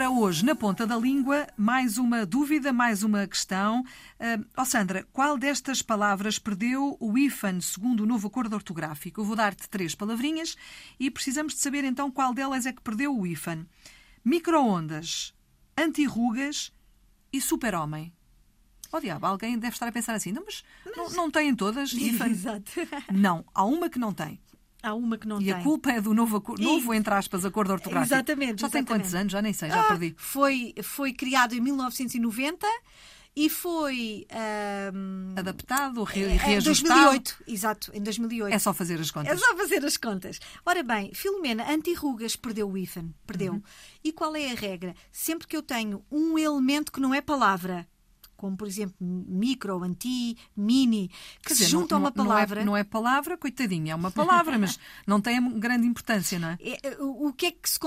Ora, hoje, na ponta da língua, mais uma dúvida, mais uma questão. Uh, oh Sandra, qual destas palavras perdeu o IFAN segundo o novo acordo ortográfico? Eu vou dar-te três palavrinhas e precisamos de saber então qual delas é que perdeu o IFAN. Microondas, antirrugas e super-homem. Oh diabo, alguém deve estar a pensar assim, não, mas, mas... Não, não têm todas IFAN? Exato. Não, há uma que não tem. Há uma que não e tem. E a culpa é do novo, novo entre aspas, acordo ortográfico. Exatamente. Já exatamente. tem quantos anos? Já nem sei, já ah, perdi. Foi, foi criado em 1990 e foi um, adaptado, re, é, reajustado. Em 2008, exato, em 2008. É só fazer as contas. É só fazer as contas. Ora bem, Filomena, anti-rugas perdeu o IFAN, perdeu. Uhum. E qual é a regra? Sempre que eu tenho um elemento que não é palavra, como por exemplo micro, anti, mini, que dizer, se juntam a uma palavra. Não é, não é, palavra, coitadinha, é uma palavra, mas não tem grande importância, não é? é o que é que se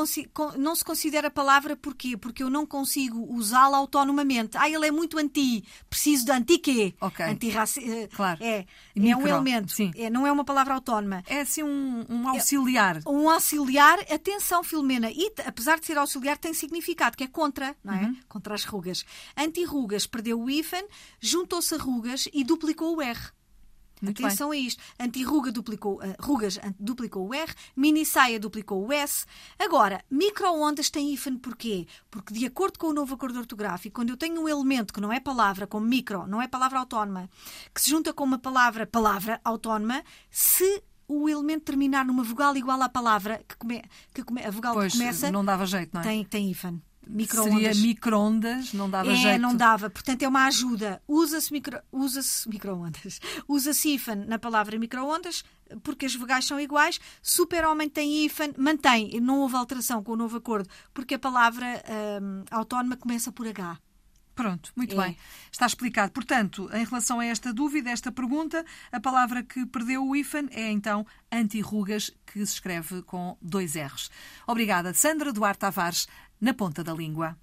não se considera palavra porquê? Porque eu não consigo usá-la autonomamente. Ah, ele é muito anti, preciso de anti quê? Ok. Anti claro. É, micro, é um elemento, sim. É, não é uma palavra autónoma. É assim um, um auxiliar. É, um auxiliar, atenção, Filomena, e apesar de ser auxiliar, tem significado, que é contra, não é? Uhum. Contra as rugas. Anti-rugas perdeu o hífen, juntou-se a rugas e duplicou o R. Muito Atenção bem. a isto. Anti-ruga duplicou, uh, rugas duplicou o R, mini saia duplicou o S. Agora, micro-ondas têm hífen porquê? Porque, de acordo com o novo acordo ortográfico, quando eu tenho um elemento que não é palavra, como micro, não é palavra autónoma, que se junta com uma palavra, palavra autónoma, se o elemento terminar numa vogal igual à palavra que, come, que come, a vogal pois, que começa. Não dava jeito, não é? Tem, tem hífen. Micro-ondas. Seria micro-ondas, não dava é, jeito. não dava. Portanto, é uma ajuda. Usa-se micro, usa micro-ondas. Usa-se hífen na palavra micro-ondas, porque as vogais são iguais. Super-homem tem hífen, mantém. Não houve alteração com o novo acordo, porque a palavra hum, autónoma começa por H. Pronto, muito É. bem. Está explicado. Portanto, em relação a esta dúvida, esta pergunta, a palavra que perdeu o IFAN é então anti-rugas, que se escreve com dois R's. Obrigada, Sandra Duarte Tavares, na ponta da língua.